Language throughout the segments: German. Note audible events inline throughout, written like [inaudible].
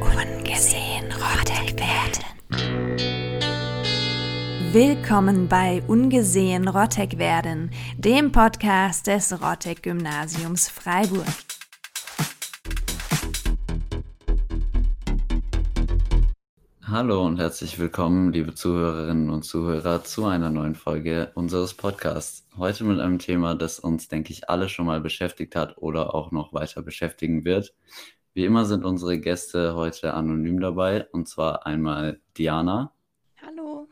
Ungesehen Rottek werden. Willkommen bei Ungesehen Rottek werden, dem Podcast des Rottek Gymnasiums Freiburg. Hallo und herzlich willkommen, liebe Zuhörerinnen und Zuhörer, zu einer neuen Folge unseres Podcasts. Heute mit einem Thema, das uns, denke ich, alle schon mal beschäftigt hat oder auch noch weiter beschäftigen wird. Wie immer sind unsere Gäste heute anonym dabei, und zwar einmal Diana. Hallo.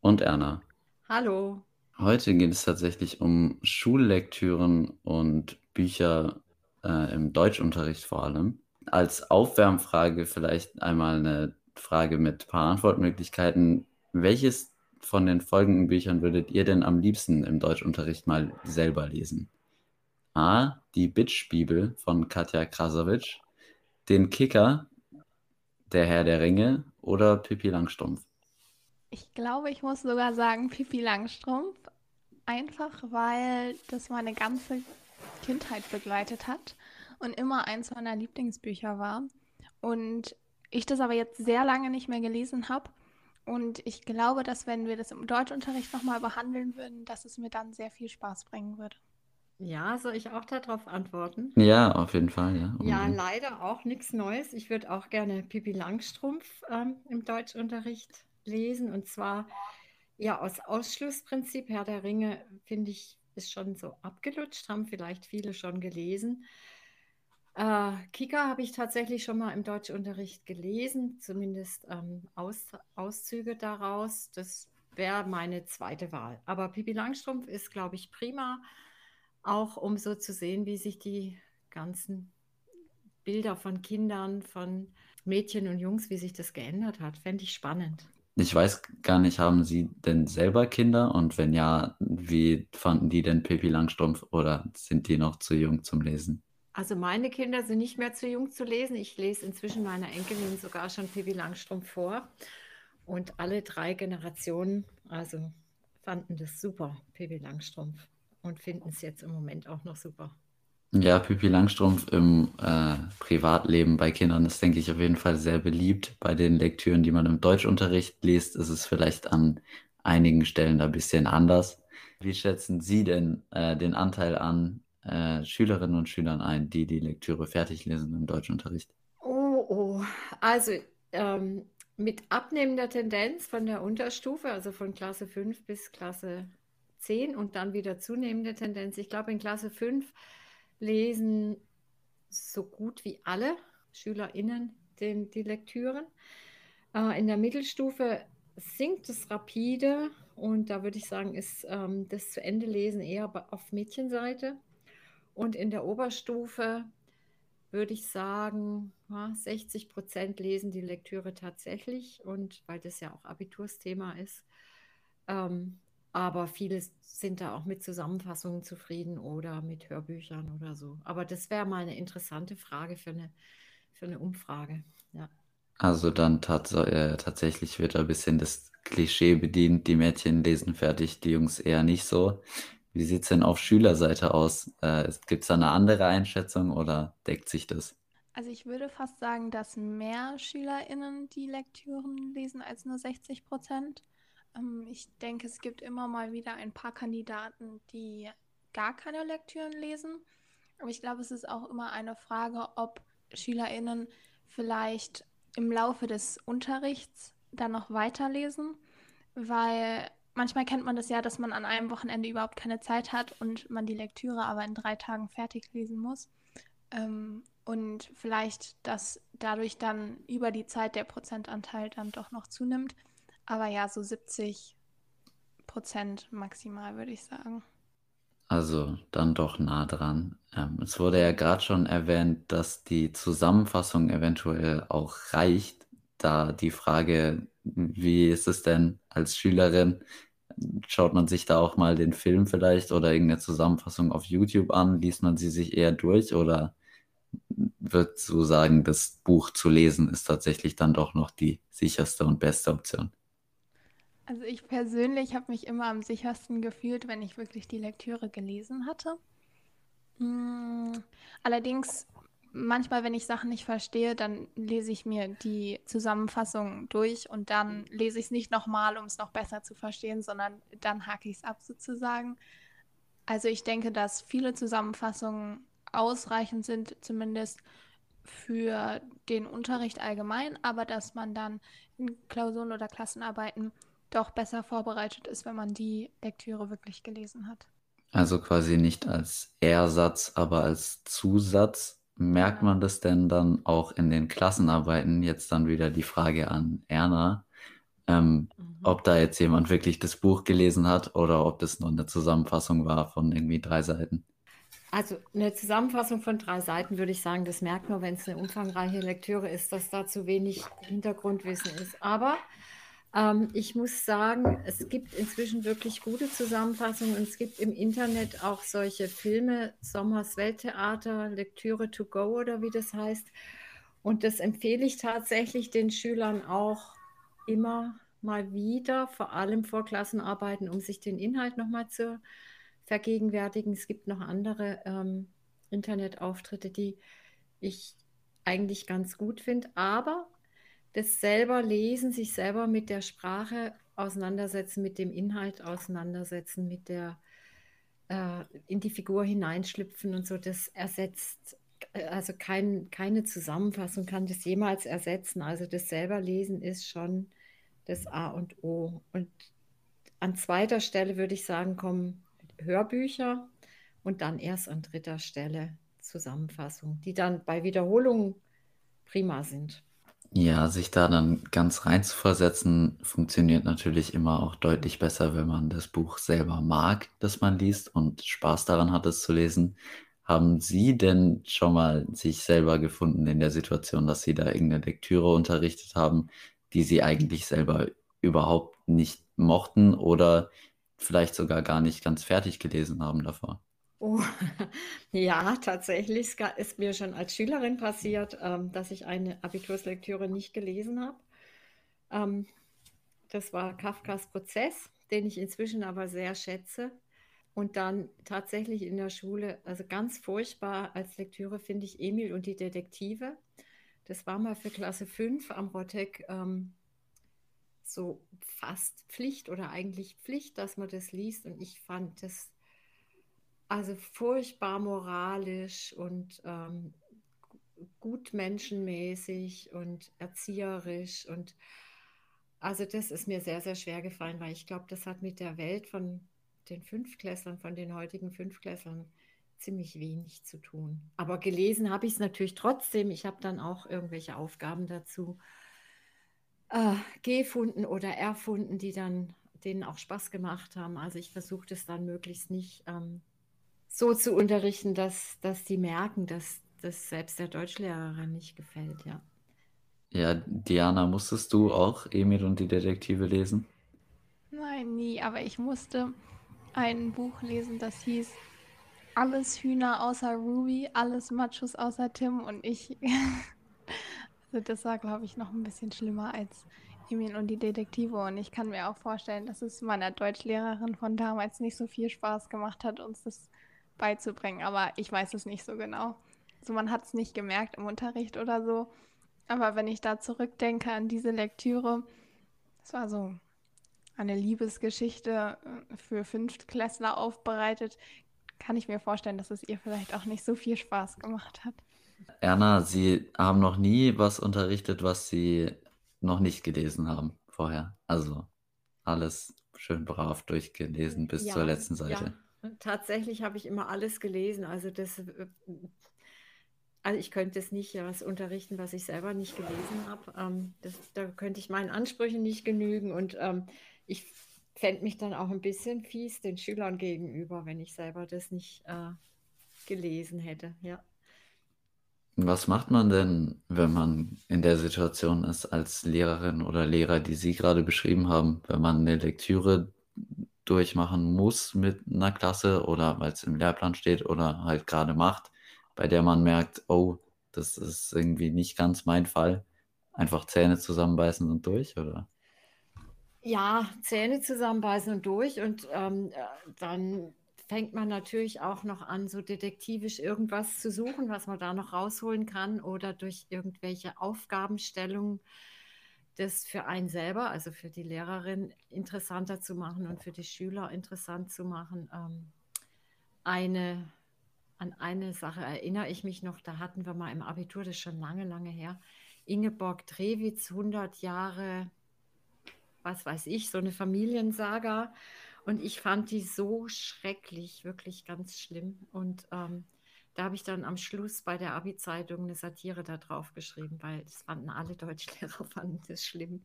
Und Erna. Hallo. Heute geht es tatsächlich um Schullektüren und Bücher äh, im Deutschunterricht vor allem. Als Aufwärmfrage vielleicht einmal eine Frage mit ein paar Antwortmöglichkeiten. Welches von den folgenden Büchern würdet ihr denn am liebsten im Deutschunterricht mal selber lesen? A. Die Bitch-Bibel von Katja Krasowitsch, Den Kicker, Der Herr der Ringe oder Pippi Langstrumpf? Ich glaube, ich muss sogar sagen Pippi Langstrumpf. Einfach weil das meine ganze Kindheit begleitet hat und immer eins meiner Lieblingsbücher war. Und ich das aber jetzt sehr lange nicht mehr gelesen habe. Und ich glaube, dass wenn wir das im Deutschunterricht nochmal behandeln würden, dass es mir dann sehr viel Spaß bringen würde. Ja, soll ich auch darauf antworten? Ja, auf jeden Fall, ja. Ja, leider auch nichts Neues. Ich würde auch gerne Pippi Langstrumpf ähm, im Deutschunterricht lesen. Und zwar ja aus Ausschlussprinzip. Herr der Ringe, finde ich, ist schon so abgelutscht, haben vielleicht viele schon gelesen. Äh, Kika habe ich tatsächlich schon mal im Deutschunterricht gelesen, zumindest ähm, Aus, Auszüge daraus. Das wäre meine zweite Wahl. Aber Pippi Langstrumpf ist, glaube ich, prima, auch um so zu sehen, wie sich die ganzen Bilder von Kindern, von Mädchen und Jungs, wie sich das geändert hat. Fände ich spannend. Ich weiß gar nicht, haben Sie denn selber Kinder? Und wenn ja, wie fanden die denn Pippi Langstrumpf oder sind die noch zu jung zum Lesen? Also meine Kinder sind nicht mehr zu jung zu lesen. Ich lese inzwischen meiner Enkelin sogar schon Pippi Langstrumpf vor. Und alle drei Generationen, also fanden das super, Pippi Langstrumpf. Und finden es jetzt im Moment auch noch super. Ja, Pippi Langstrumpf im äh, Privatleben bei Kindern ist, denke ich, auf jeden Fall sehr beliebt. Bei den Lektüren, die man im Deutschunterricht liest, ist es vielleicht an einigen Stellen ein bisschen anders. Wie schätzen Sie denn äh, den Anteil an äh, Schülerinnen und Schülern ein, die die Lektüre fertig lesen im Deutschunterricht? Oh, oh. Also ähm, mit abnehmender Tendenz von der Unterstufe, also von Klasse 5 bis Klasse 10 und dann wieder zunehmende Tendenz. Ich glaube, in Klasse 5 lesen so gut wie alle SchülerInnen den, die Lektüren. Äh, in der Mittelstufe sinkt es rapide und da würde ich sagen, ist ähm, das zu Ende lesen eher auf Mädchenseite. Und in der Oberstufe würde ich sagen, 60 Prozent lesen die Lektüre tatsächlich und weil das ja auch Abitursthema ist. Ähm, aber viele sind da auch mit Zusammenfassungen zufrieden oder mit Hörbüchern oder so. Aber das wäre mal eine interessante Frage für eine, für eine Umfrage. Ja. Also dann tats äh, tatsächlich wird ein bisschen das Klischee bedient, die Mädchen lesen fertig, die Jungs eher nicht so. Wie sieht es denn auf Schülerseite aus? Äh, Gibt es da eine andere Einschätzung oder deckt sich das? Also ich würde fast sagen, dass mehr SchülerInnen die Lektüren lesen als nur 60 Prozent. Ähm, ich denke, es gibt immer mal wieder ein paar Kandidaten, die gar keine Lektüren lesen. Aber ich glaube, es ist auch immer eine Frage, ob SchülerInnen vielleicht im Laufe des Unterrichts dann noch weiterlesen, weil manchmal kennt man das ja, dass man an einem Wochenende überhaupt keine Zeit hat und man die Lektüre aber in drei Tagen fertig lesen muss. Ähm, und vielleicht, dass dadurch dann über die Zeit der Prozentanteil dann doch noch zunimmt. Aber ja, so 70 Prozent maximal, würde ich sagen. Also dann doch nah dran. Ähm, es wurde ja gerade schon erwähnt, dass die Zusammenfassung eventuell auch reicht, da die Frage, wie ist es denn als Schülerin, schaut man sich da auch mal den Film vielleicht oder irgendeine Zusammenfassung auf YouTube an, liest man sie sich eher durch oder wird so sagen, das Buch zu lesen ist tatsächlich dann doch noch die sicherste und beste Option? Also ich persönlich habe mich immer am sichersten gefühlt, wenn ich wirklich die Lektüre gelesen hatte. Mm, Allerdings, manchmal, wenn ich Sachen nicht verstehe, dann lese ich mir die Zusammenfassung durch und dann lese ich es nicht nochmal, um es noch besser zu verstehen, sondern dann hake ich es ab sozusagen. Also ich denke, dass viele Zusammenfassungen ausreichend sind, zumindest für den Unterricht allgemein, aber dass man dann in Klausuren oder Klassenarbeiten doch besser vorbereitet ist, wenn man die Lektüre wirklich gelesen hat. Also quasi nicht als Ersatz, aber als Zusatz. Merkt man das denn dann auch in den Klassenarbeiten? Jetzt dann wieder die Frage an Erna, ähm, mhm. ob da jetzt jemand wirklich das Buch gelesen hat oder ob das nur eine Zusammenfassung war von irgendwie drei Seiten. Also eine Zusammenfassung von drei Seiten würde ich sagen, das merkt man, wenn es eine umfangreiche Lektüre ist, dass da zu wenig Hintergrundwissen ist. Aber ähm, ich muss sagen, es gibt inzwischen wirklich gute Zusammenfassungen und es gibt im Internet auch solche Filme, Sommers Welttheater, Lektüre to go oder wie das heißt. Und das empfehle ich tatsächlich den Schülern auch immer mal wieder, vor allem vor Klassenarbeiten, um sich den Inhalt nochmal zu vergegenwärtigen. Es gibt noch andere ähm, Internetauftritte, die ich eigentlich ganz gut finde, aber das selber lesen, sich selber mit der Sprache auseinandersetzen, mit dem Inhalt auseinandersetzen, mit der äh, in die Figur hineinschlüpfen und so, das ersetzt, also kein, keine Zusammenfassung kann das jemals ersetzen. Also das selber lesen ist schon das A und O. Und an zweiter Stelle würde ich sagen, kommen Hörbücher und dann erst an dritter Stelle Zusammenfassung, die dann bei Wiederholungen prima sind. Ja, sich da dann ganz rein zu versetzen, funktioniert natürlich immer auch deutlich besser, wenn man das Buch selber mag, das man liest und Spaß daran hat, es zu lesen. Haben Sie denn schon mal sich selber gefunden in der Situation, dass Sie da irgendeine Lektüre unterrichtet haben, die Sie eigentlich selber überhaupt nicht mochten oder vielleicht sogar gar nicht ganz fertig gelesen haben davor? Oh, [laughs] ja, tatsächlich ist mir schon als Schülerin passiert, ähm, dass ich eine Abiturslektüre nicht gelesen habe. Ähm, das war Kafkas Prozess, den ich inzwischen aber sehr schätze. Und dann tatsächlich in der Schule, also ganz furchtbar als Lektüre finde ich Emil und die Detektive. Das war mal für Klasse 5 am Rottek ähm, so fast Pflicht oder eigentlich Pflicht, dass man das liest. Und ich fand das also furchtbar moralisch und ähm, gut menschenmäßig und erzieherisch. Und also das ist mir sehr, sehr schwer gefallen, weil ich glaube, das hat mit der Welt von den Fünfklässlern, von den heutigen Fünfklässlern ziemlich wenig zu tun. Aber gelesen habe ich es natürlich trotzdem. Ich habe dann auch irgendwelche Aufgaben dazu äh, gefunden oder erfunden, die dann denen auch Spaß gemacht haben. Also ich versuche das dann möglichst nicht ähm, so zu unterrichten, dass, dass die merken, dass das selbst der Deutschlehrerin nicht gefällt, ja. Ja, Diana, musstest du auch Emil und die Detektive lesen? Nein, nie, aber ich musste ein Buch lesen, das hieß Alles Hühner außer Ruby, alles Machos außer Tim und ich. [laughs] also das war, glaube ich, noch ein bisschen schlimmer als Emil und die Detektive. Und ich kann mir auch vorstellen, dass es meiner Deutschlehrerin von damals nicht so viel Spaß gemacht hat, uns das beizubringen, aber ich weiß es nicht so genau. Also man hat es nicht gemerkt im Unterricht oder so. Aber wenn ich da zurückdenke an diese Lektüre, es war so eine Liebesgeschichte äh, für Fünftklässler aufbereitet, kann ich mir vorstellen, dass es ihr vielleicht auch nicht so viel Spaß gemacht hat. Erna, Sie haben noch nie was unterrichtet, was Sie noch nicht gelesen haben vorher. Also alles schön brav durchgelesen bis ja, zur letzten Seite. Ja. Tatsächlich habe ich immer alles gelesen. Also das, äh, also ich könnte es nicht was unterrichten, was ich selber nicht gelesen habe. Ähm, das, da könnte ich meinen Ansprüchen nicht genügen und ähm, ich fände mich dann auch ein bisschen fies den Schülern gegenüber, wenn ich selber das nicht äh, gelesen hätte. Ja. Was macht man denn, wenn man in der Situation ist als Lehrerin oder Lehrer, die Sie gerade beschrieben haben, wenn man eine Lektüre durchmachen muss mit einer Klasse oder weil es im Lehrplan steht oder halt gerade macht, bei der man merkt, oh, das ist irgendwie nicht ganz mein Fall. Einfach Zähne zusammenbeißen und durch, oder? Ja, Zähne zusammenbeißen und durch und ähm, äh, dann fängt man natürlich auch noch an, so detektivisch irgendwas zu suchen, was man da noch rausholen kann oder durch irgendwelche Aufgabenstellungen das für einen selber, also für die Lehrerin, interessanter zu machen und für die Schüler interessant zu machen. Ähm, eine, an eine Sache erinnere ich mich noch, da hatten wir mal im Abitur, das ist schon lange, lange her, Ingeborg Drewitz, 100 Jahre, was weiß ich, so eine Familiensaga. Und ich fand die so schrecklich, wirklich ganz schlimm. Und ähm, da habe ich dann am Schluss bei der Abi-Zeitung eine Satire da drauf geschrieben, weil das fanden alle [laughs] Deutschlehrer, fanden das schlimm.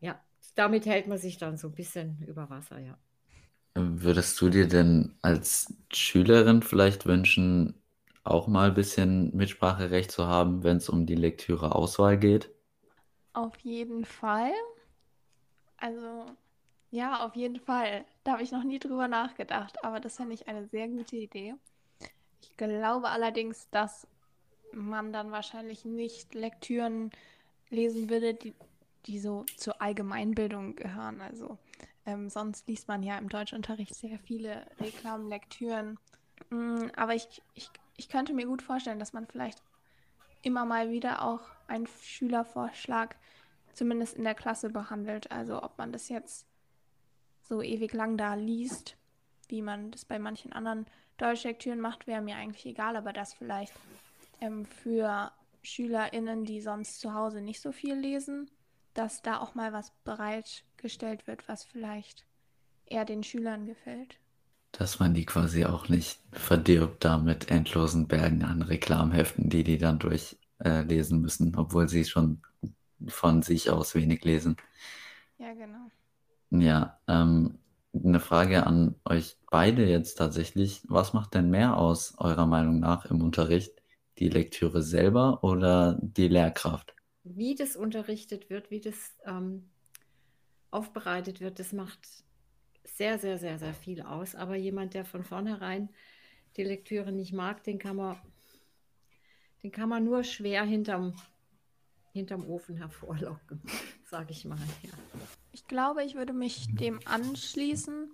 Ja, damit hält man sich dann so ein bisschen über Wasser, ja. Würdest du dir denn als Schülerin vielleicht wünschen, auch mal ein bisschen Mitspracherecht zu haben, wenn es um die Lektüre-Auswahl geht? Auf jeden Fall. Also, ja, auf jeden Fall. Da habe ich noch nie drüber nachgedacht, aber das fände ich eine sehr gute Idee. Ich glaube allerdings, dass man dann wahrscheinlich nicht Lektüren lesen würde, die, die so zur Allgemeinbildung gehören. Also ähm, sonst liest man ja im Deutschunterricht sehr viele Reklamlektüren. Mm, aber ich, ich, ich könnte mir gut vorstellen, dass man vielleicht immer mal wieder auch einen Schülervorschlag zumindest in der Klasse behandelt. Also ob man das jetzt so ewig lang da liest, wie man das bei manchen anderen Deutschlektüren macht, wäre mir eigentlich egal, aber das vielleicht ähm, für SchülerInnen, die sonst zu Hause nicht so viel lesen, dass da auch mal was bereitgestellt wird, was vielleicht eher den Schülern gefällt. Dass man die quasi auch nicht verdirbt da mit endlosen Bergen an Reklamheften, die die dann durchlesen äh, müssen, obwohl sie schon von sich aus wenig lesen. Ja, genau. Ja, ähm, eine Frage an euch beide jetzt tatsächlich. Was macht denn mehr aus, eurer Meinung nach, im Unterricht? Die Lektüre selber oder die Lehrkraft? Wie das unterrichtet wird, wie das ähm, aufbereitet wird, das macht sehr, sehr, sehr, sehr viel aus. Aber jemand, der von vornherein die Lektüre nicht mag, den kann man, den kann man nur schwer hinterm, hinterm Ofen hervorlocken, [laughs] sage ich mal. Ja. Ich glaube, ich würde mich dem anschließen.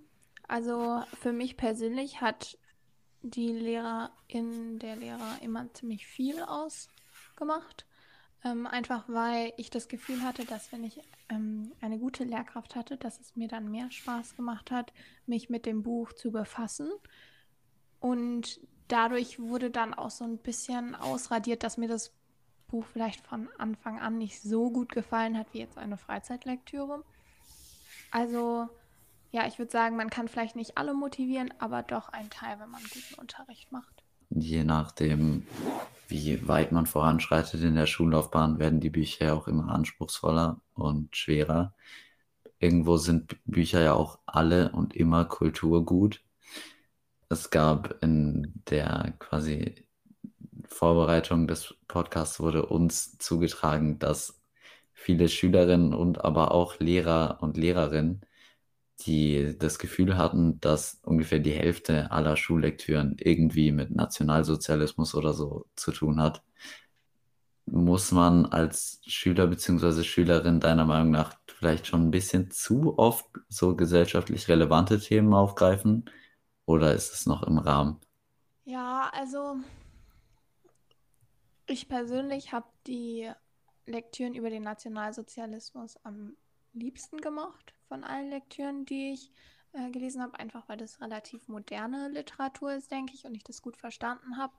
Also für mich persönlich hat die Lehrerin, der Lehrer immer ziemlich viel ausgemacht. Ähm, einfach weil ich das Gefühl hatte, dass wenn ich ähm, eine gute Lehrkraft hatte, dass es mir dann mehr Spaß gemacht hat, mich mit dem Buch zu befassen. Und dadurch wurde dann auch so ein bisschen ausradiert, dass mir das Buch vielleicht von Anfang an nicht so gut gefallen hat wie jetzt eine Freizeitlektüre. Also ja, ich würde sagen, man kann vielleicht nicht alle motivieren, aber doch einen Teil, wenn man guten Unterricht macht. Je nachdem, wie weit man voranschreitet in der Schullaufbahn, werden die Bücher ja auch immer anspruchsvoller und schwerer. Irgendwo sind Bücher ja auch alle und immer Kulturgut. Es gab in der quasi Vorbereitung des Podcasts wurde uns zugetragen, dass viele Schülerinnen und aber auch Lehrer und Lehrerinnen, die das Gefühl hatten, dass ungefähr die Hälfte aller Schullektüren irgendwie mit Nationalsozialismus oder so zu tun hat. Muss man als Schüler bzw. Schülerin deiner Meinung nach vielleicht schon ein bisschen zu oft so gesellschaftlich relevante Themen aufgreifen? Oder ist es noch im Rahmen? Ja, also ich persönlich habe die Lektüren über den Nationalsozialismus am liebsten gemocht von allen Lektüren, die ich äh, gelesen habe, einfach weil das relativ moderne Literatur ist, denke ich, und ich das gut verstanden habe.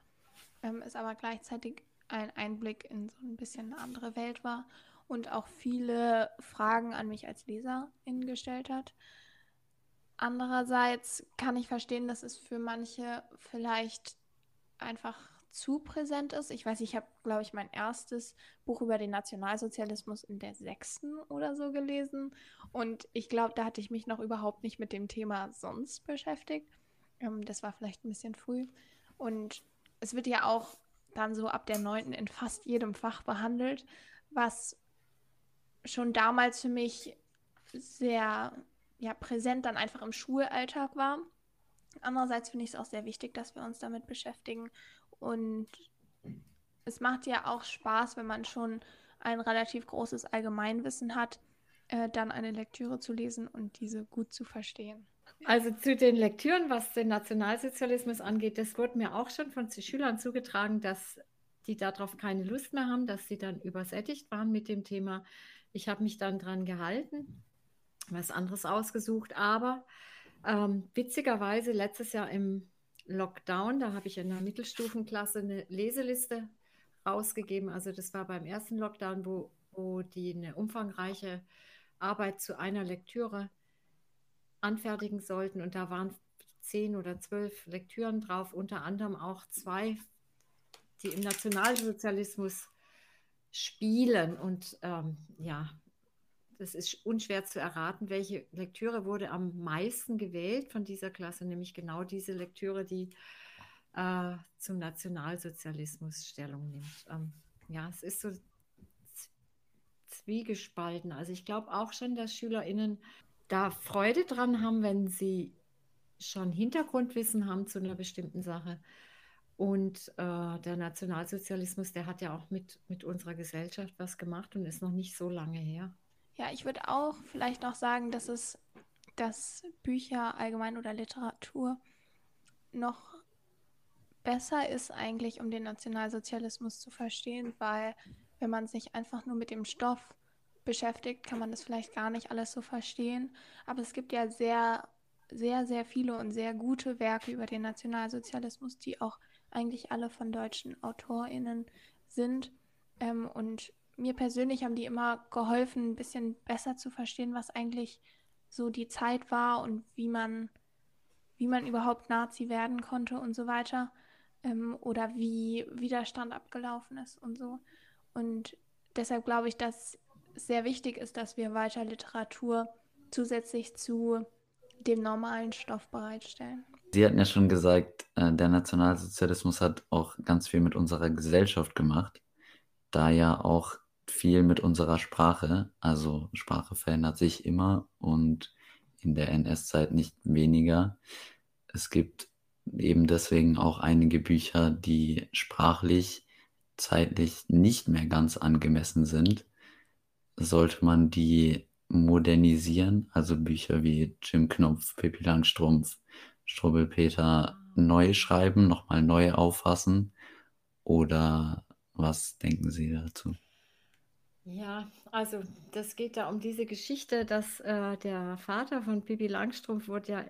Ähm, es aber gleichzeitig ein Einblick in so ein bisschen eine andere Welt war und auch viele Fragen an mich als Leserin gestellt hat. Andererseits kann ich verstehen, dass es für manche vielleicht einfach zu präsent ist. Ich weiß, ich habe, glaube ich, mein erstes Buch über den Nationalsozialismus in der sechsten oder so gelesen. Und ich glaube, da hatte ich mich noch überhaupt nicht mit dem Thema sonst beschäftigt. Ähm, das war vielleicht ein bisschen früh. Und es wird ja auch dann so ab der neunten in fast jedem Fach behandelt, was schon damals für mich sehr ja, präsent dann einfach im Schulalltag war. Andererseits finde ich es auch sehr wichtig, dass wir uns damit beschäftigen und es macht ja auch Spaß, wenn man schon ein relativ großes Allgemeinwissen hat, äh, dann eine Lektüre zu lesen und diese gut zu verstehen. Also zu den Lektüren, was den Nationalsozialismus angeht, das wurde mir auch schon von Schülern zugetragen, dass die darauf keine Lust mehr haben, dass sie dann übersättigt waren mit dem Thema. Ich habe mich dann dran gehalten, was anderes ausgesucht, aber ähm, witzigerweise letztes Jahr im Lockdown, da habe ich in der Mittelstufenklasse eine Leseliste rausgegeben. Also das war beim ersten Lockdown, wo, wo die eine umfangreiche Arbeit zu einer Lektüre anfertigen sollten. Und da waren zehn oder zwölf Lektüren drauf, unter anderem auch zwei, die im Nationalsozialismus spielen. Und ähm, ja, das ist unschwer zu erraten, welche Lektüre wurde am meisten gewählt von dieser Klasse, nämlich genau diese Lektüre, die äh, zum Nationalsozialismus Stellung nimmt. Ähm, ja, es ist so zwiegespalten. Also ich glaube auch schon, dass SchülerInnen da Freude dran haben, wenn sie schon Hintergrundwissen haben zu einer bestimmten Sache. Und äh, der Nationalsozialismus, der hat ja auch mit, mit unserer Gesellschaft was gemacht und ist noch nicht so lange her. Ja, ich würde auch vielleicht noch sagen, dass es, dass Bücher allgemein oder Literatur noch besser ist eigentlich, um den Nationalsozialismus zu verstehen, weil wenn man sich einfach nur mit dem Stoff beschäftigt, kann man das vielleicht gar nicht alles so verstehen. Aber es gibt ja sehr, sehr, sehr viele und sehr gute Werke über den Nationalsozialismus, die auch eigentlich alle von deutschen AutorInnen sind. Ähm, und mir persönlich haben die immer geholfen, ein bisschen besser zu verstehen, was eigentlich so die Zeit war und wie man, wie man überhaupt Nazi werden konnte und so weiter. Ähm, oder wie Widerstand abgelaufen ist und so. Und deshalb glaube ich, dass sehr wichtig ist, dass wir weiter Literatur zusätzlich zu dem normalen Stoff bereitstellen. Sie hatten ja schon gesagt, äh, der Nationalsozialismus hat auch ganz viel mit unserer Gesellschaft gemacht, da ja auch viel mit unserer Sprache. Also Sprache verändert sich immer und in der NS-Zeit nicht weniger. Es gibt eben deswegen auch einige Bücher, die sprachlich, zeitlich nicht mehr ganz angemessen sind. Sollte man die modernisieren, also Bücher wie Jim Knopf, Pippi Langstrumpf, Strubbelpeter neu schreiben, nochmal neu auffassen? Oder was denken Sie dazu? Ja, also das geht da um diese Geschichte, dass äh, der Vater von Pippi Langstrumpf wird ja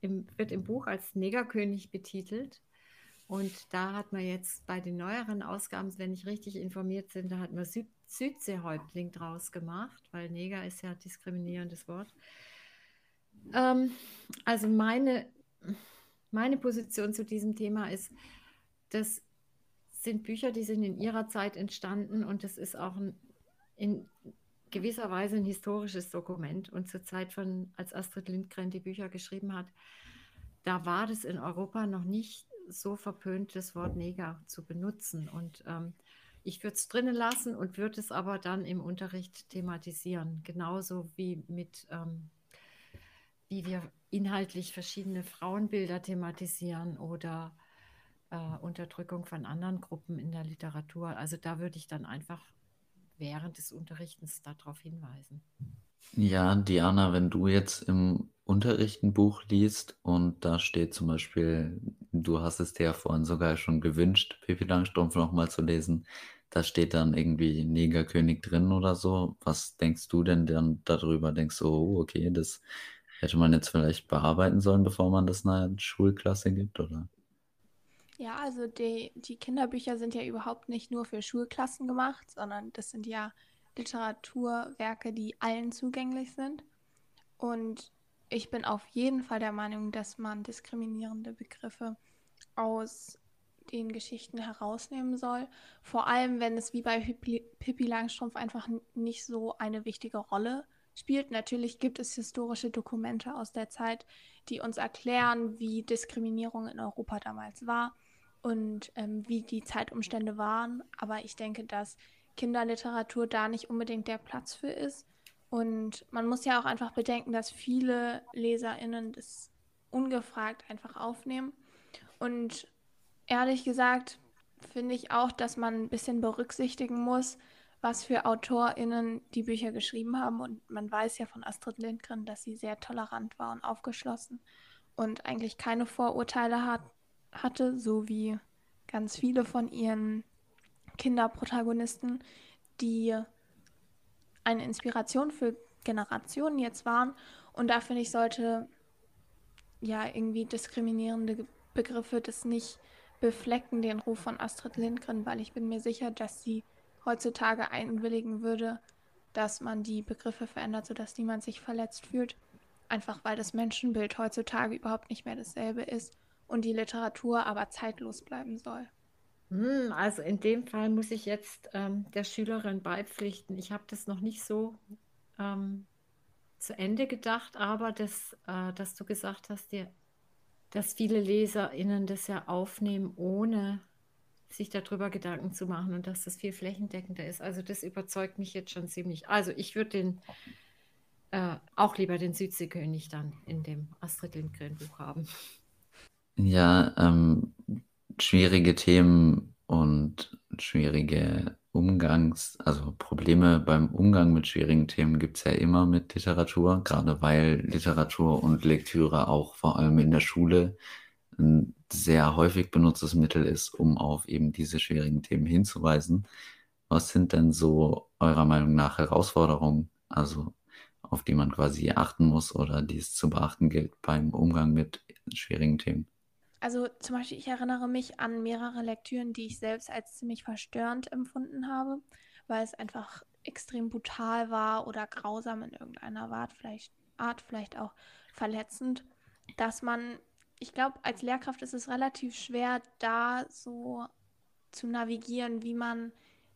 im, wird im Buch als Negerkönig betitelt. Und da hat man jetzt bei den neueren Ausgaben, wenn ich richtig informiert bin, da hat man Süd Südseehäuptling draus gemacht, weil Neger ist ja ein diskriminierendes Wort. Ähm, also meine, meine Position zu diesem Thema ist, das sind Bücher, die sind in ihrer Zeit entstanden und das ist auch ein in gewisser Weise ein historisches Dokument. Und zur Zeit von, als Astrid Lindgren die Bücher geschrieben hat, da war das in Europa noch nicht so verpönt, das Wort Neger zu benutzen. Und ähm, ich würde es drinnen lassen und würde es aber dann im Unterricht thematisieren. Genauso wie mit, ähm, wie wir inhaltlich verschiedene Frauenbilder thematisieren oder äh, Unterdrückung von anderen Gruppen in der Literatur. Also da würde ich dann einfach während des Unterrichtens darauf hinweisen. Ja, Diana, wenn du jetzt im Unterricht ein Buch liest und da steht zum Beispiel, du hast es dir ja vorhin sogar schon gewünscht, Pippi Langstrumpf nochmal zu lesen, da steht dann irgendwie Negerkönig drin oder so. Was denkst du denn dann darüber? Denkst du, oh, okay, das hätte man jetzt vielleicht bearbeiten sollen, bevor man das einer Schulklasse gibt, oder? Ja, also die, die Kinderbücher sind ja überhaupt nicht nur für Schulklassen gemacht, sondern das sind ja Literaturwerke, die allen zugänglich sind. Und ich bin auf jeden Fall der Meinung, dass man diskriminierende Begriffe aus den Geschichten herausnehmen soll. Vor allem, wenn es wie bei Pippi Langstrumpf einfach nicht so eine wichtige Rolle spielt. Natürlich gibt es historische Dokumente aus der Zeit, die uns erklären, wie Diskriminierung in Europa damals war und ähm, wie die Zeitumstände waren. Aber ich denke, dass Kinderliteratur da nicht unbedingt der Platz für ist. Und man muss ja auch einfach bedenken, dass viele LeserInnen das ungefragt einfach aufnehmen. Und ehrlich gesagt finde ich auch, dass man ein bisschen berücksichtigen muss, was für AutorInnen die Bücher geschrieben haben. Und man weiß ja von Astrid Lindgren, dass sie sehr tolerant war und aufgeschlossen und eigentlich keine Vorurteile hat, hatte, so wie ganz viele von ihren Kinderprotagonisten, die eine Inspiration für Generationen jetzt waren. Und da finde ich, sollte ja irgendwie diskriminierende Begriffe das nicht beflecken, den Ruf von Astrid Lindgren, weil ich bin mir sicher, dass sie heutzutage einwilligen würde, dass man die Begriffe verändert, sodass niemand sich verletzt fühlt. Einfach weil das Menschenbild heutzutage überhaupt nicht mehr dasselbe ist und die Literatur aber zeitlos bleiben soll. Hm, also in dem Fall muss ich jetzt ähm, der Schülerin beipflichten. Ich habe das noch nicht so ähm, zu Ende gedacht, aber das, äh, dass du gesagt hast, dir, dass viele LeserInnen das ja aufnehmen, ohne sich darüber Gedanken zu machen und dass das viel flächendeckender ist. Also das überzeugt mich jetzt schon ziemlich. Also ich würde den äh, auch lieber den Südseekönig dann in dem Astrid Lindgren Buch haben. Ja, ähm, schwierige Themen und schwierige Umgangs, also Probleme beim Umgang mit schwierigen Themen gibt es ja immer mit Literatur, gerade weil Literatur und Lektüre auch vor allem in der Schule ein sehr häufig benutztes Mittel ist, um auf eben diese schwierigen Themen hinzuweisen. Was sind denn so eurer Meinung nach Herausforderungen, also auf die man quasi achten muss oder die es zu beachten gilt beim Umgang mit schwierigen Themen? Also zum Beispiel, ich erinnere mich an mehrere Lektüren, die ich selbst als ziemlich verstörend empfunden habe, weil es einfach extrem brutal war oder grausam in irgendeiner Art, vielleicht, Art, vielleicht auch verletzend, dass man ich glaube, als Lehrkraft ist es relativ schwer, da so zu navigieren, wie man,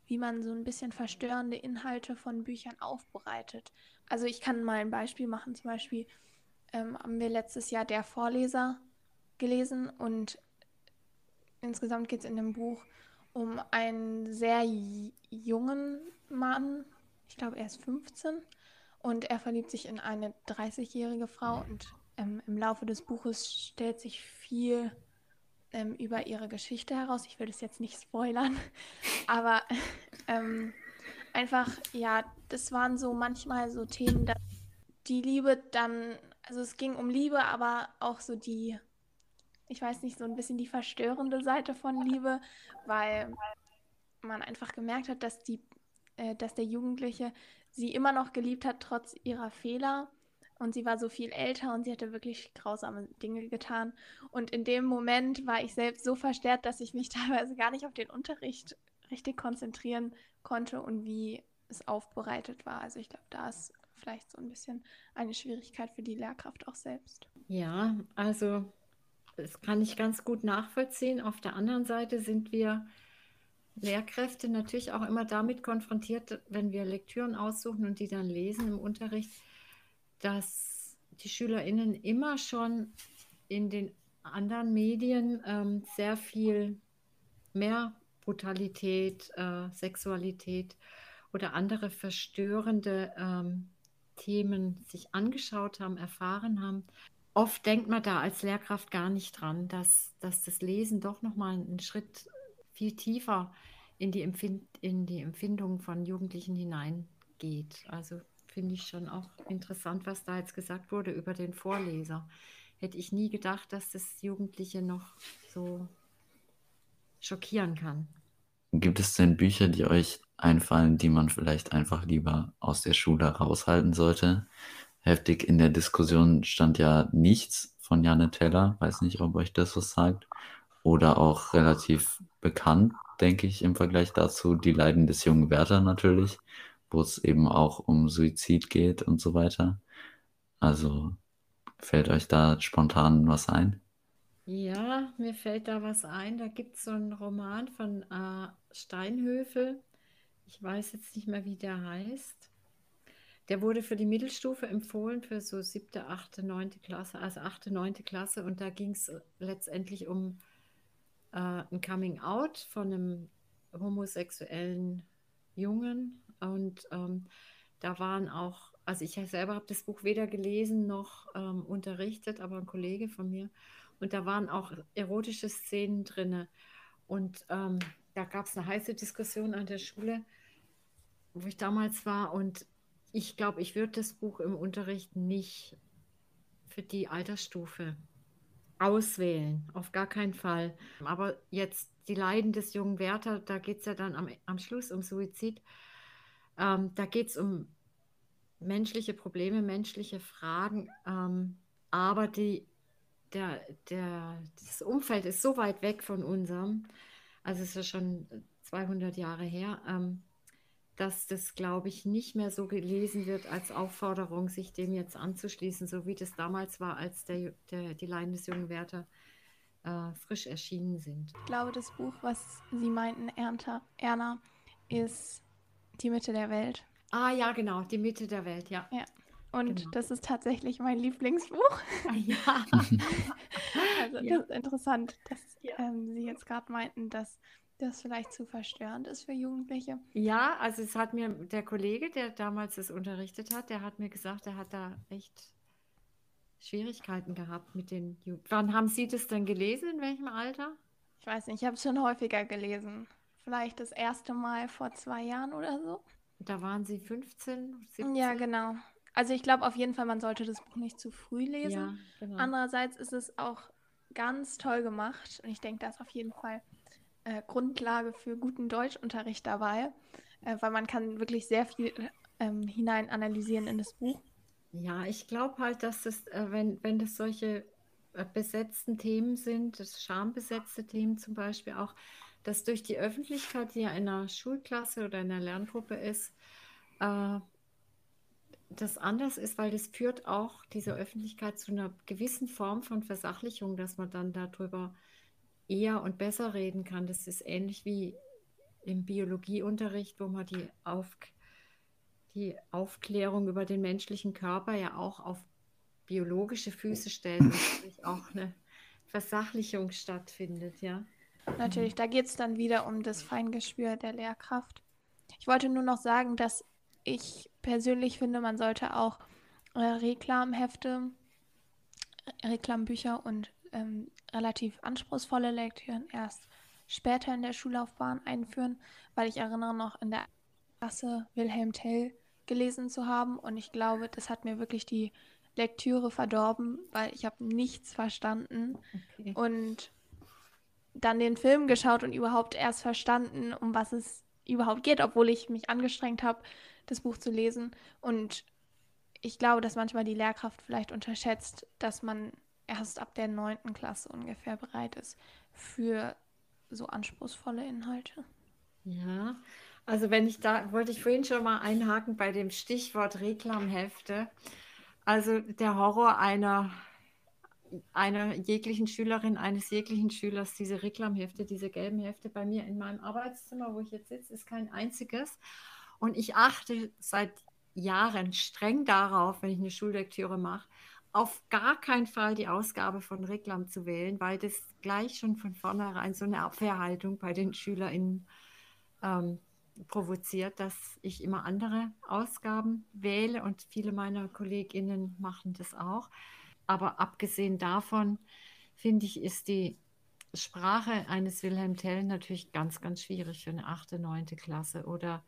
wie man so ein bisschen verstörende Inhalte von Büchern aufbereitet. Also ich kann mal ein Beispiel machen. Zum Beispiel ähm, haben wir letztes Jahr Der Vorleser gelesen und insgesamt geht es in dem Buch um einen sehr jungen Mann. Ich glaube, er ist 15 und er verliebt sich in eine 30-jährige Frau und ähm, im Laufe des Buches stellt sich viel ähm, über ihre Geschichte heraus. Ich will das jetzt nicht spoilern, [laughs] aber ähm, einfach, ja, das waren so manchmal so Themen, dass die Liebe dann, also es ging um Liebe, aber auch so die, ich weiß nicht, so ein bisschen die verstörende Seite von Liebe, weil man einfach gemerkt hat, dass die, äh, dass der Jugendliche sie immer noch geliebt hat, trotz ihrer Fehler und sie war so viel älter und sie hatte wirklich grausame Dinge getan. Und in dem Moment war ich selbst so verstärkt, dass ich mich [laughs] teilweise gar nicht auf den Unterricht richtig konzentrieren konnte und wie es aufbereitet war. Also ich glaube, da ist vielleicht so ein bisschen eine Schwierigkeit für die Lehrkraft auch selbst. Ja, also das kann ich ganz gut nachvollziehen. Auf der anderen Seite sind wir Lehrkräfte natürlich auch immer damit konfrontiert, wenn wir Lektüren aussuchen und die dann lesen im Unterricht, dass die SchülerInnen immer schon in den anderen Medien ähm, sehr viel mehr Brutalität, äh, Sexualität oder andere verstörende ähm, Themen sich angeschaut haben, erfahren haben. Oft denkt man da als Lehrkraft gar nicht dran, dass, dass das Lesen doch nochmal einen Schritt viel tiefer in die, Empfind in die Empfindung von Jugendlichen hineingeht. Also finde ich schon auch interessant, was da jetzt gesagt wurde über den Vorleser. Hätte ich nie gedacht, dass das Jugendliche noch so schockieren kann. Gibt es denn Bücher, die euch einfallen, die man vielleicht einfach lieber aus der Schule raushalten sollte? Heftig in der Diskussion stand ja nichts von Janne Teller. Weiß nicht, ob euch das was sagt. Oder auch relativ bekannt, denke ich, im Vergleich dazu, die Leiden des jungen Werther natürlich wo es eben auch um Suizid geht und so weiter. Also fällt euch da spontan was ein? Ja, mir fällt da was ein. Da gibt es so einen Roman von äh, Steinhöfel. Ich weiß jetzt nicht mehr, wie der heißt. Der wurde für die Mittelstufe empfohlen, für so siebte, achte, neunte Klasse, also achte, neunte Klasse. Und da ging es letztendlich um äh, ein Coming Out von einem homosexuellen Jungen, und ähm, da waren auch, also ich selber habe das Buch weder gelesen noch ähm, unterrichtet, aber ein Kollege von mir. Und da waren auch erotische Szenen drin. Und ähm, da gab es eine heiße Diskussion an der Schule, wo ich damals war. Und ich glaube, ich würde das Buch im Unterricht nicht für die Altersstufe auswählen, auf gar keinen Fall. Aber jetzt die Leiden des jungen Werther, da geht es ja dann am, am Schluss um Suizid. Ähm, da geht es um menschliche Probleme, menschliche Fragen. Ähm, aber die, der, der, das Umfeld ist so weit weg von unserem, also es ist ja schon 200 Jahre her, ähm, dass das, glaube ich, nicht mehr so gelesen wird als Aufforderung, sich dem jetzt anzuschließen, so wie das damals war, als der, der, die Leiden des jungen Werther äh, frisch erschienen sind. Ich glaube, das Buch, was Sie meinten, Ernter, Erna, ist Die Mitte der Welt. Ah ja, genau, Die Mitte der Welt, ja. Ja. Und genau. das ist tatsächlich mein Lieblingsbuch. Ah, ja. [laughs] also ja. das ist interessant, dass ja. ähm, Sie jetzt gerade meinten, dass das vielleicht zu verstörend ist für Jugendliche. Ja, also es hat mir der Kollege, der damals das unterrichtet hat, der hat mir gesagt, er hat da echt Schwierigkeiten gehabt mit den Jugendlichen. Wann haben Sie das denn gelesen? In welchem Alter? Ich weiß nicht, ich habe es schon häufiger gelesen. Vielleicht das erste Mal vor zwei Jahren oder so. Da waren Sie 15, 17? Ja, genau. Also ich glaube auf jeden Fall, man sollte das Buch nicht zu früh lesen. Ja, genau. Andererseits ist es auch ganz toll gemacht und ich denke, da ist auf jeden Fall äh, Grundlage für guten Deutschunterricht dabei, äh, weil man kann wirklich sehr viel ähm, hinein analysieren in das Buch. Ja, ich glaube halt, dass es, äh, wenn, wenn das solche äh, besetzten Themen sind, das schambesetzte Themen zum Beispiel auch, dass durch die Öffentlichkeit, die ja in einer Schulklasse oder in einer Lerngruppe ist, äh, das anders ist, weil das führt auch diese Öffentlichkeit zu einer gewissen Form von Versachlichung, dass man dann darüber eher und besser reden kann. Das ist ähnlich wie im Biologieunterricht, wo man die, auf, die Aufklärung über den menschlichen Körper ja auch auf biologische Füße stellt [laughs] und auch eine Versachlichung stattfindet, ja. Natürlich, da geht es dann wieder um das Feingespür der Lehrkraft. Ich wollte nur noch sagen, dass ich persönlich finde, man sollte auch äh, Reklamhefte, Reklambücher und ähm, relativ anspruchsvolle Lektüren erst später in der Schullaufbahn einführen, weil ich erinnere noch in der Klasse Wilhelm Tell gelesen zu haben und ich glaube, das hat mir wirklich die Lektüre verdorben, weil ich habe nichts verstanden okay. und dann den Film geschaut und überhaupt erst verstanden, um was es überhaupt geht, obwohl ich mich angestrengt habe, das Buch zu lesen. Und ich glaube, dass manchmal die Lehrkraft vielleicht unterschätzt, dass man erst ab der neunten Klasse ungefähr bereit ist für so anspruchsvolle Inhalte. Ja, also wenn ich da, wollte ich vorhin schon mal einhaken bei dem Stichwort Reklamhefte. Also der Horror einer, einer jeglichen Schülerin, eines jeglichen Schülers, diese Reklamhefte, diese gelben Hefte bei mir in meinem Arbeitszimmer, wo ich jetzt sitze, ist kein einziges. Und ich achte seit Jahren streng darauf, wenn ich eine Schullektüre mache, auf gar keinen Fall die Ausgabe von Reklam zu wählen, weil das gleich schon von vornherein so eine Abwehrhaltung bei den SchülerInnen ähm, provoziert, dass ich immer andere Ausgaben wähle und viele meiner KollegInnen machen das auch. Aber abgesehen davon, finde ich, ist die Sprache eines Wilhelm Tell natürlich ganz, ganz schwierig für eine achte, neunte Klasse oder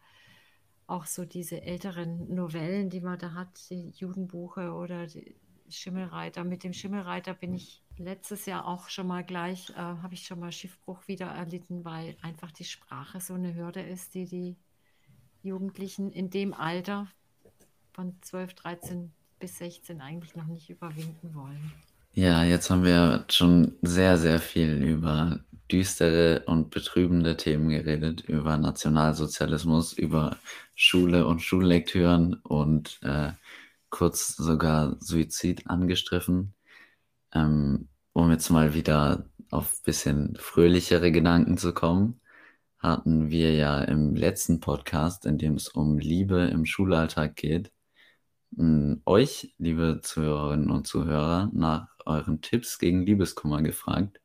auch so diese älteren Novellen, die man da hat, die Judenbuche oder die Schimmelreiter. Mit dem Schimmelreiter bin ich letztes Jahr auch schon mal gleich, äh, habe ich schon mal Schiffbruch wieder erlitten, weil einfach die Sprache so eine Hürde ist, die die Jugendlichen in dem Alter von 12, 13 bis 16 eigentlich noch nicht überwinden wollen. Ja, jetzt haben wir schon sehr, sehr viel über düstere und betrübende Themen geredet, über Nationalsozialismus, über Schule und Schullektüren und äh, kurz sogar Suizid angestriffen. Ähm, um jetzt mal wieder auf bisschen fröhlichere Gedanken zu kommen, hatten wir ja im letzten Podcast, in dem es um Liebe im Schulalltag geht, euch, liebe Zuhörerinnen und Zuhörer, nach euren Tipps gegen Liebeskummer gefragt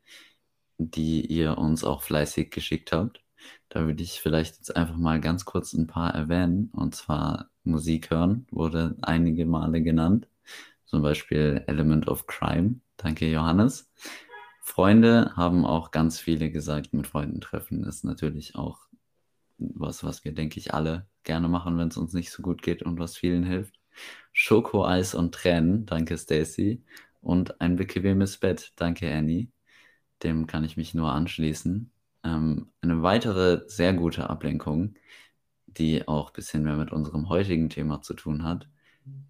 die ihr uns auch fleißig geschickt habt. Da würde ich vielleicht jetzt einfach mal ganz kurz ein paar erwähnen. Und zwar Musik hören wurde einige Male genannt. Zum Beispiel Element of Crime. Danke, Johannes. Freunde haben auch ganz viele gesagt, mit Freunden treffen ist natürlich auch was, was wir, denke ich, alle gerne machen, wenn es uns nicht so gut geht und was vielen hilft. Schokoeis und Tränen, danke Stacy. Und ein bequemes Bett, danke Annie. Dem kann ich mich nur anschließen. Ähm, eine weitere sehr gute Ablenkung, die auch ein bisschen mehr mit unserem heutigen Thema zu tun hat,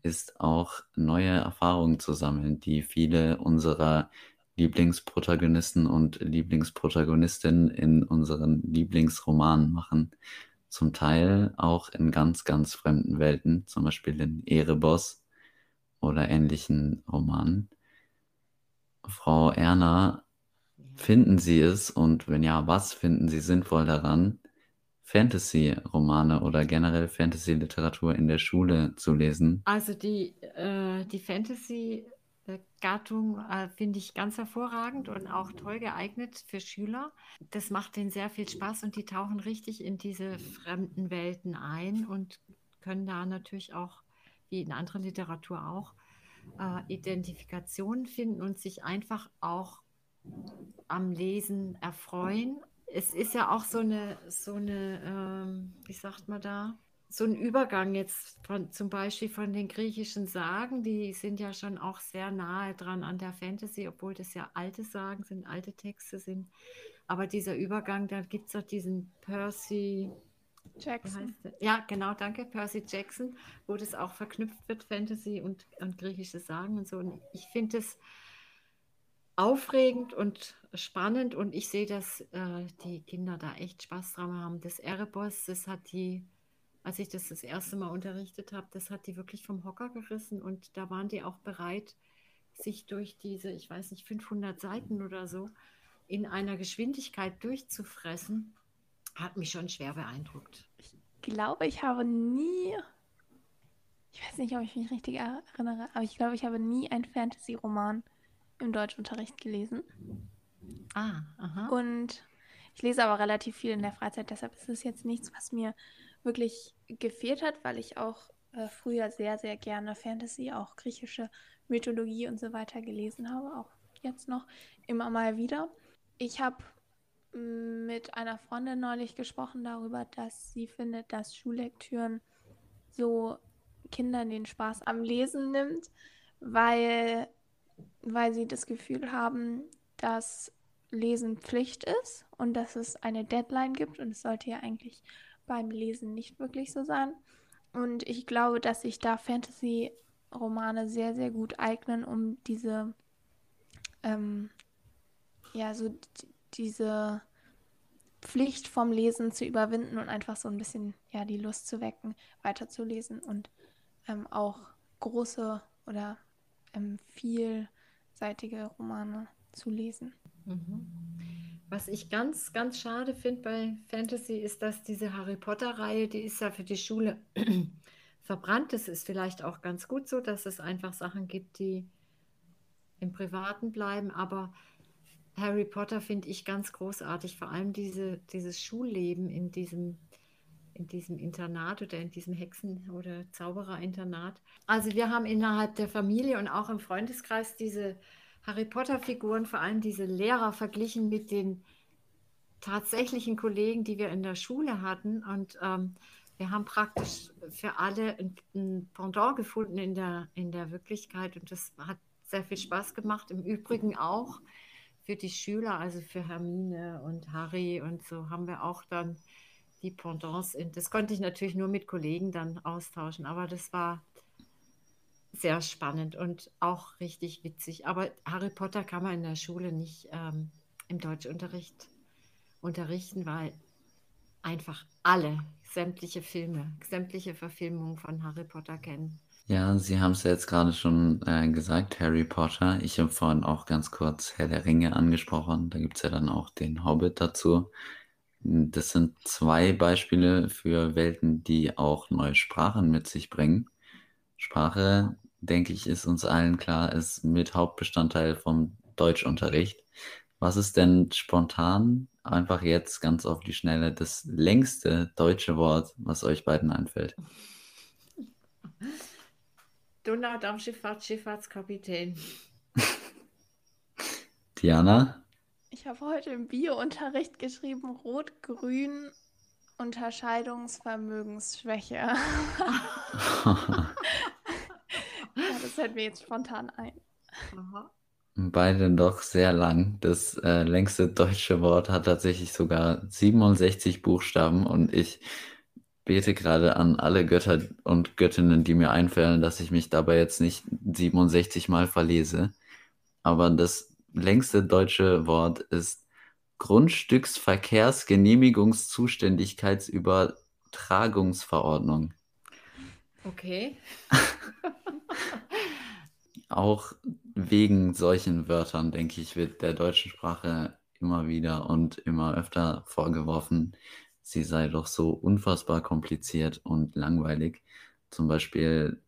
ist auch neue Erfahrungen zu sammeln, die viele unserer Lieblingsprotagonisten und Lieblingsprotagonistinnen in unseren Lieblingsromanen machen. Zum Teil auch in ganz, ganz fremden Welten, zum Beispiel in Erebos oder ähnlichen Romanen. Frau Erna, finden Sie es und wenn ja, was finden Sie sinnvoll daran, Fantasy-Romane oder generell Fantasy-Literatur in der Schule zu lesen? Also die, äh, die Fantasy-Gattung äh, finde ich ganz hervorragend und auch toll geeignet für Schüler. Das macht denen sehr viel Spaß und die tauchen richtig in diese fremden Welten ein und können da natürlich auch, wie in anderer Literatur auch, äh, Identifikation finden und sich einfach auch am Lesen erfreuen es ist ja auch so eine, so eine, ähm, wie sagt man da, so ein Übergang jetzt von zum Beispiel von den griechischen Sagen, die sind ja schon auch sehr nahe dran an der Fantasy, obwohl das ja alte Sagen sind, alte Texte sind. Aber dieser Übergang, da gibt es auch diesen Percy Jackson. Ja, genau, danke, Percy Jackson, wo das auch verknüpft wird, Fantasy und, und griechische Sagen und so. Und ich finde es aufregend und spannend und ich sehe, dass äh, die Kinder da echt Spaß dran haben. Das Erebos, das hat die, als ich das das erste Mal unterrichtet habe, das hat die wirklich vom Hocker gerissen und da waren die auch bereit, sich durch diese, ich weiß nicht, 500 Seiten oder so in einer Geschwindigkeit durchzufressen, hat mich schon schwer beeindruckt. Ich glaube, ich habe nie, ich weiß nicht, ob ich mich richtig erinnere, aber ich glaube, ich habe nie einen Fantasy-Roman im Deutschunterricht gelesen. Ah, aha. Und ich lese aber relativ viel in der Freizeit, deshalb ist es jetzt nichts, was mir wirklich gefehlt hat, weil ich auch äh, früher sehr, sehr gerne Fantasy, auch griechische Mythologie und so weiter gelesen habe, auch jetzt noch immer mal wieder. Ich habe mm, mit einer Freundin neulich gesprochen darüber, dass sie findet, dass Schullektüren so Kindern den Spaß am Lesen nimmt, weil weil sie das Gefühl haben, dass Lesen Pflicht ist und dass es eine Deadline gibt und es sollte ja eigentlich beim Lesen nicht wirklich so sein. Und ich glaube, dass sich da Fantasy-Romane sehr, sehr gut eignen, um diese, ähm, ja, so diese Pflicht vom Lesen zu überwinden und einfach so ein bisschen, ja, die Lust zu wecken, weiterzulesen und ähm, auch große oder ähm, vielseitige Romane zu lesen. Mhm. Was ich ganz, ganz schade finde bei Fantasy ist, dass diese Harry Potter-Reihe, die ist ja für die Schule [clears throat] verbrannt. Das ist vielleicht auch ganz gut so, dass es einfach Sachen gibt, die im Privaten bleiben. Aber Harry Potter finde ich ganz großartig. Vor allem diese, dieses Schulleben in diesem in diesem Internat oder in diesem Hexen- oder Zaubererinternat. Also wir haben innerhalb der Familie und auch im Freundeskreis diese Harry Potter-Figuren, vor allem diese Lehrer, verglichen mit den tatsächlichen Kollegen, die wir in der Schule hatten. Und ähm, wir haben praktisch für alle ein, ein, Pendant gefunden in der, in der Wirklichkeit. Und das hat sehr viel Spaß gemacht. Im Übrigen auch für die Schüler, also für Hermine und Harry und so haben wir auch dann die Pendants. Das konnte ich natürlich nur mit Kollegen dann austauschen, aber das war sehr spannend und auch richtig witzig. Aber Harry Potter kann man in der Schule nicht ähm, im Deutschunterricht unterrichten, weil einfach alle sämtliche Filme, sämtliche Verfilmungen von Harry Potter kennen. Ja, Sie haben es ja jetzt gerade schon äh, gesagt, Harry Potter. Ich habe vorhin auch ganz kurz Herr der Ringe angesprochen. Da gibt es ja dann auch den Hobbit dazu. Das sind zwei Beispiele für Welten, die auch neue Sprachen mit sich bringen. Sprache, denke ich, ist uns allen klar, ist mit Hauptbestandteil vom Deutschunterricht. Was ist denn spontan, einfach jetzt ganz auf die Schnelle, das längste deutsche Wort, was euch beiden einfällt? Donaudampfschifffahrt, Schifffahrtskapitän. [laughs] Diana? Ich habe heute im Biounterricht geschrieben, rot, grün, Unterscheidungsvermögensschwäche. [laughs] ja, das fällt mir jetzt spontan ein. Aha. Beide doch sehr lang. Das äh, längste deutsche Wort hat tatsächlich sogar 67 Buchstaben und ich bete gerade an alle Götter und Göttinnen, die mir einfallen, dass ich mich dabei jetzt nicht 67 Mal verlese. Aber das längste deutsche Wort ist Grundstücksverkehrsgenehmigungszuständigkeitsübertragungsverordnung. Okay. [laughs] Auch wegen solchen Wörtern, denke ich, wird der deutschen Sprache immer wieder und immer öfter vorgeworfen, sie sei doch so unfassbar kompliziert und langweilig. Zum Beispiel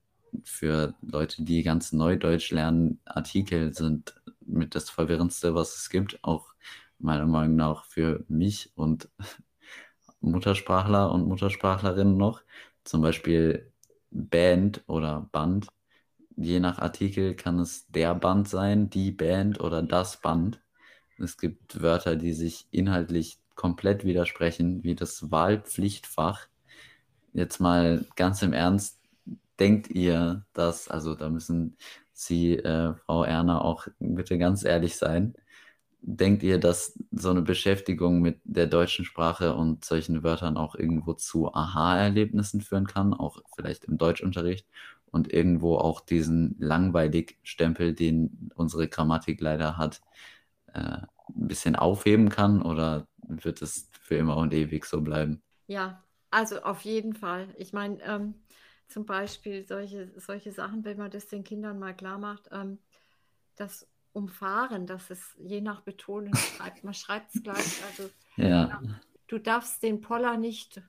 für Leute, die ganz Neudeutsch lernen, Artikel sind mit das Verwirrendste, was es gibt, auch meiner Meinung nach für mich und [laughs] Muttersprachler und Muttersprachlerinnen noch. Zum Beispiel Band oder Band. Je nach Artikel kann es der Band sein, die Band oder das Band. Es gibt Wörter, die sich inhaltlich komplett widersprechen, wie das Wahlpflichtfach. Jetzt mal ganz im Ernst, denkt ihr, dass, also da müssen Sie, äh, Frau Erner, auch bitte ganz ehrlich sein, denkt ihr, dass so eine Beschäftigung mit der deutschen Sprache und solchen Wörtern auch irgendwo zu Aha-Erlebnissen führen kann, auch vielleicht im Deutschunterricht und irgendwo auch diesen langweilig Stempel, den unsere Grammatik leider hat, äh, ein bisschen aufheben kann oder wird es für immer und ewig so bleiben? Ja, also auf jeden Fall. Ich meine, ähm, zum Beispiel solche, solche Sachen, wenn man das den Kindern mal klar macht, ähm, das Umfahren, das ist je nach Betonung, schreibt, man schreibt es gleich. Also [laughs] Ja, du darfst den Poller nicht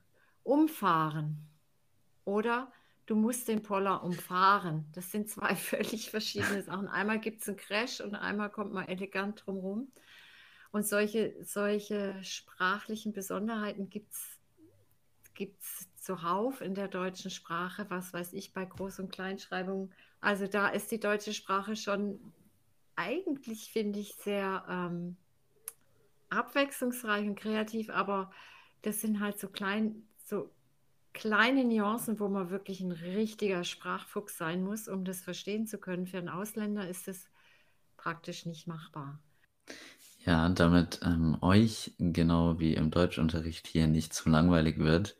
umfahren oder du musst den Poller umfahren. Das sind zwei [laughs] völlig verschiedene Sachen. Einmal gibt es einen Crash und einmal kommt man elegant drumherum. Und solche, solche sprachlichen Besonderheiten gibt es zuhauf in der deutschen Sprache, was weiß ich, bei Groß- und Kleinschreibungen. Also da ist die deutsche Sprache schon eigentlich, finde ich, sehr ähm, abwechslungsreich und kreativ, aber das sind halt so klein, so kleine Nuancen, wo man wirklich ein richtiger Sprachfuchs sein muss, um das verstehen zu können. Für einen Ausländer ist es praktisch nicht machbar. ja, damit ähm, euch genau wie im Deutschunterricht hier nicht zu langweilig wird,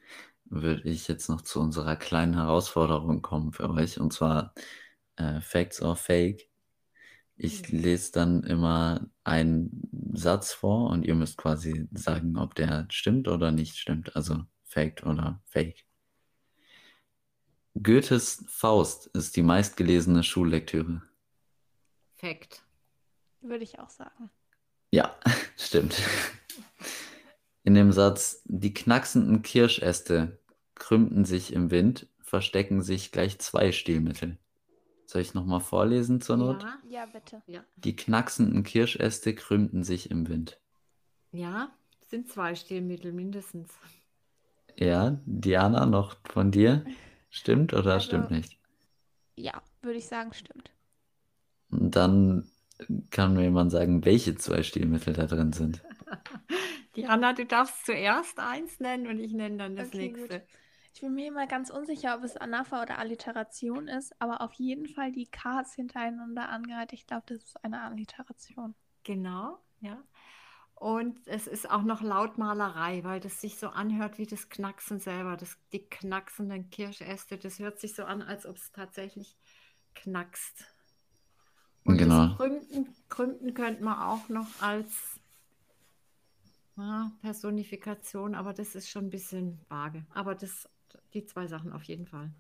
würde ich jetzt noch zu unserer kleinen Herausforderung kommen für euch, und zwar äh, Facts or Fake. Ich Mhm. lese dann immer einen Satz vor und ihr müsst quasi sagen, ob der stimmt oder nicht stimmt, also faked oder fake. Goethes Faust ist die meistgelesene Schullektüre. Fact. Würde ich auch sagen. Ja, [laughs] stimmt. In dem Satz, die knacksenden Kirschäste krümmten sich im Wind, verstecken sich gleich zwei Stilmittel. Soll ich nochmal vorlesen zur Not? Ja, Ja, bitte. ja, Die knacksenden Kirschäste krümmten sich im Wind. ja, sind zwei Stilmittel mindestens. Ja, Diana, noch von dir? Stimmt oder Also- stimmt nicht? Ja, würde ich sagen, stimmt. Und dann kann mir jemand sagen, welche zwei Stilmittel da drin sind. Diana, du darfst zuerst eins nennen und ich nenne dann das Okay, gut. nächste. Ich bin mir immer ganz unsicher, ob es Anapha oder Alliteration ist, aber auf jeden Fall die Ks hintereinander angereiht. Ich glaube, das ist eine Alliteration. Genau, ja. Und es ist auch noch Lautmalerei, weil das sich so anhört wie das Knacksen selber, das, die knacksenden Kirschäste. Das hört sich so an, als ob es tatsächlich knackst. Und Genau. das Krümpen, Krümpen könnte man auch noch als ja, Personifikation, aber das ist schon ein bisschen vage. Aber das, die zwei Sachen auf jeden Fall.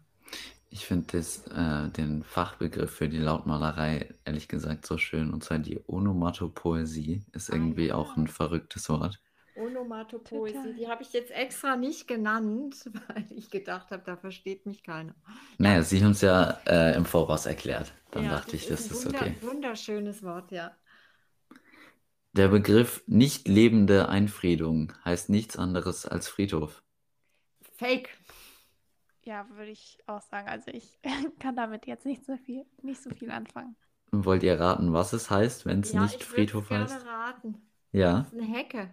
Ich finde äh, den Fachbegriff für die Lautmalerei ehrlich gesagt so schön. Und zwar die Onomatopoesie ist Ah, irgendwie ja. auch ein verrücktes Wort. Onomatopoesie, Total. die habe ich jetzt extra nicht genannt, [laughs] weil ich gedacht habe, da versteht mich keiner. Naja, Sie haben es ja äh, im Voraus erklärt. Dann Ja, dachte ich, das ein ist wunder- okay. Wunderschönes Wort, ja. Der Begriff nicht lebende Einfriedung heißt nichts anderes als Friedhof. Fake. Ja, würde ich auch sagen. Also ich [laughs] kann damit jetzt nicht so viel, nicht so viel anfangen. Wollt ihr raten, was es heißt, wenn es Ja, nicht ich Friedhof gerne heißt? raten. Ja, Das ist eine Hecke.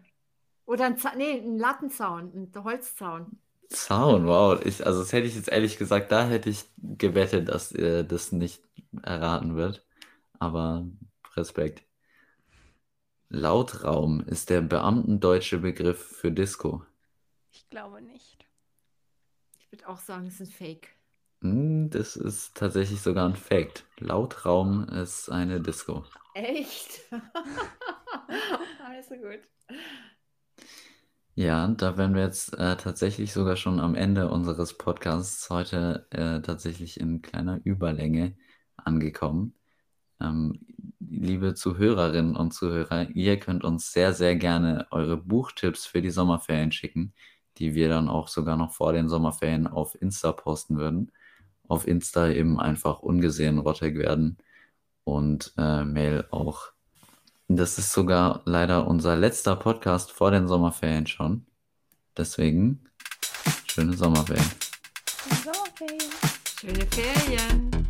Oder ein, Za nee, ein Lattenzaun, ein Holzzaun. Zaun, wow. Ich, also das hätte ich jetzt ehrlich gesagt, da hätte ich gewettet, dass ihr das nicht erraten wird. Aber Respekt. Lautraum ist der beamtendeutsche Begriff für Disco. Ich glaube nicht. Ich würde auch sagen, es ist ein Fake. Hm, Das ist tatsächlich sogar ein Fact. Lautraum ist eine Disco. Echt? [laughs] also gut. Ja, da wären wir jetzt äh, tatsächlich sogar schon am Ende unseres Podcasts heute äh, tatsächlich in kleiner Überlänge angekommen. Ähm, liebe Zuhörerinnen und Zuhörer, ihr könnt uns sehr, sehr gerne eure Buchtipps für die Sommerferien schicken, die wir dann auch sogar noch vor den Sommerferien auf Insta posten würden. Auf Insta eben einfach ungesehen Rottek werden und äh, Mail auch. Das ist sogar leider unser letzter Podcast vor den Sommerferien schon. Deswegen schöne Sommerferien. So, okay. Schöne Ferien.